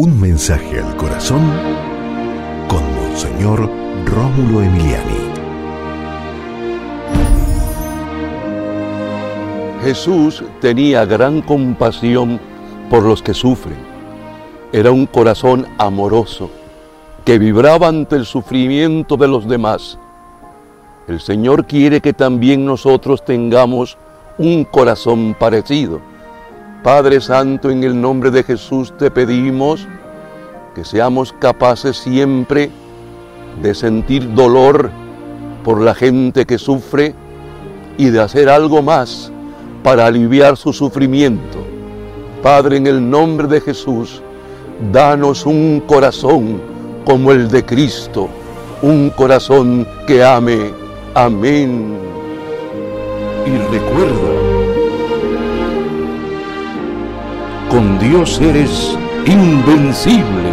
Un mensaje al corazón con Monseñor Rómulo Emiliani. Jesús tenía gran compasión por los que sufren. Era un corazón amoroso que vibraba ante el sufrimiento de los demás. El Señor quiere que también nosotros tengamos un corazón parecido Padre Santo, en el nombre de Jesús te pedimos que seamos capaces siempre de sentir dolor por la gente que sufre y de hacer algo más para aliviar su sufrimiento. Padre, en el nombre de Jesús, danos un corazón como el de Cristo, un corazón que ame. Amén. Y recuerda, Dios eres invencible.